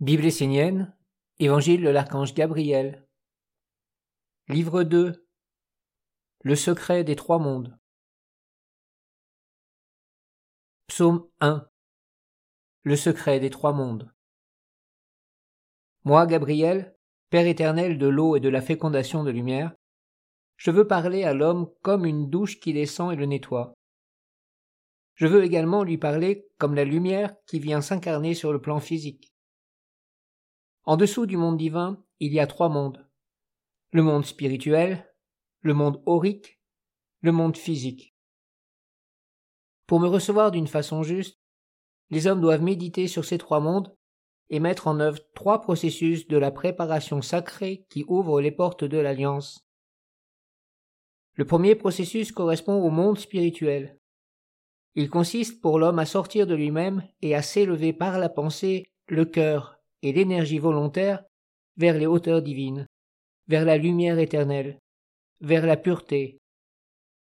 Bible essénienne, Évangile de l'archange Gabriel. Livre 2 Le secret des trois mondes. Psaume 1 Le secret des trois mondes. Moi, Gabriel, Père éternel de l'eau et de la fécondation de lumière, je veux parler à l'homme comme une douche qui descend et le nettoie. Je veux également lui parler comme la lumière qui vient s'incarner sur le plan physique. En dessous du monde divin, il y a trois mondes. Le monde spirituel, le monde aurique, le monde physique. Pour me recevoir d'une façon juste, les hommes doivent méditer sur ces trois mondes et mettre en œuvre trois processus de la préparation sacrée qui ouvrent les portes de l'alliance. Le premier processus correspond au monde spirituel. Il consiste pour l'homme à sortir de lui-même et à s'élever par la pensée, le cœur et l'énergie volontaire vers les hauteurs divines, vers la lumière éternelle, vers la pureté.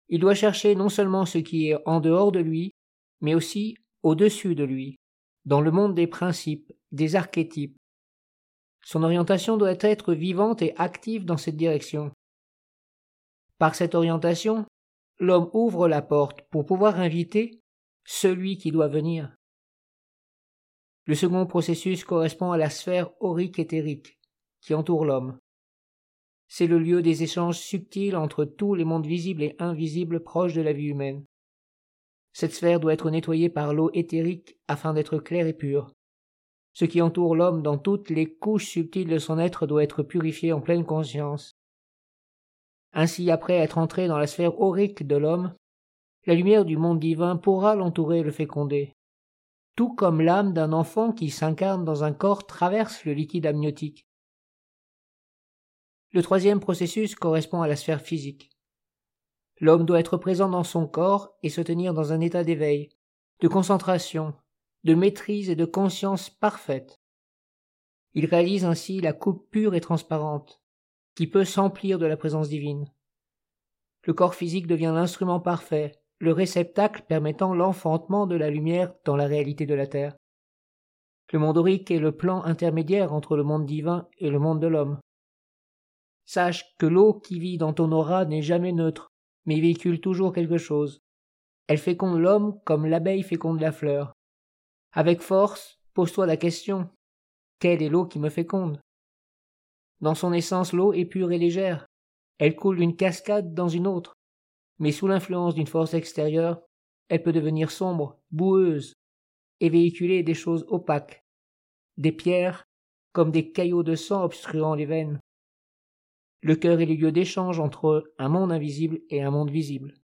Il doit chercher non seulement ce qui est en dehors de lui, mais aussi au-dessus de lui, dans le monde des principes, des archétypes. Son orientation doit être vivante et active dans cette direction. Par cette orientation, l'homme ouvre la porte pour pouvoir inviter celui qui doit venir. Le second processus correspond à la sphère aurique éthérique qui entoure l'homme. C'est le lieu des échanges subtils entre tous les mondes visibles et invisibles proches de la vie humaine. Cette sphère doit être nettoyée par l'eau éthérique afin d'être claire et pure. Ce qui entoure l'homme dans toutes les couches subtiles de son être doit être purifié en pleine conscience. Ainsi, après être entré dans la sphère aurique de l'homme, la lumière du monde divin pourra l'entourer et le féconder tout comme l'âme d'un enfant qui s'incarne dans un corps traverse le liquide amniotique. Le troisième processus correspond à la sphère physique. L'homme doit être présent dans son corps et se tenir dans un état d'éveil, de concentration, de maîtrise et de conscience parfaite. Il réalise ainsi la coupe pure et transparente, qui peut s'emplir de la présence divine. Le corps physique devient l'instrument parfait, le réceptacle permettant l'enfantement de la lumière dans la réalité de la Terre. Le monde aurique est le plan intermédiaire entre le monde divin et le monde de l'homme. Sache que l'eau qui vit dans ton aura n'est jamais neutre, mais véhicule toujours quelque chose. Elle féconde l'homme comme l'abeille féconde la fleur. Avec force, pose-toi la question. Quelle est l'eau qui me féconde? Dans son essence, l'eau est pure et légère. Elle coule d'une cascade dans une autre mais sous l'influence d'une force extérieure, elle peut devenir sombre, boueuse, et véhiculer des choses opaques, des pierres, comme des caillots de sang obstruant les veines. Le cœur est le lieu d'échange entre un monde invisible et un monde visible.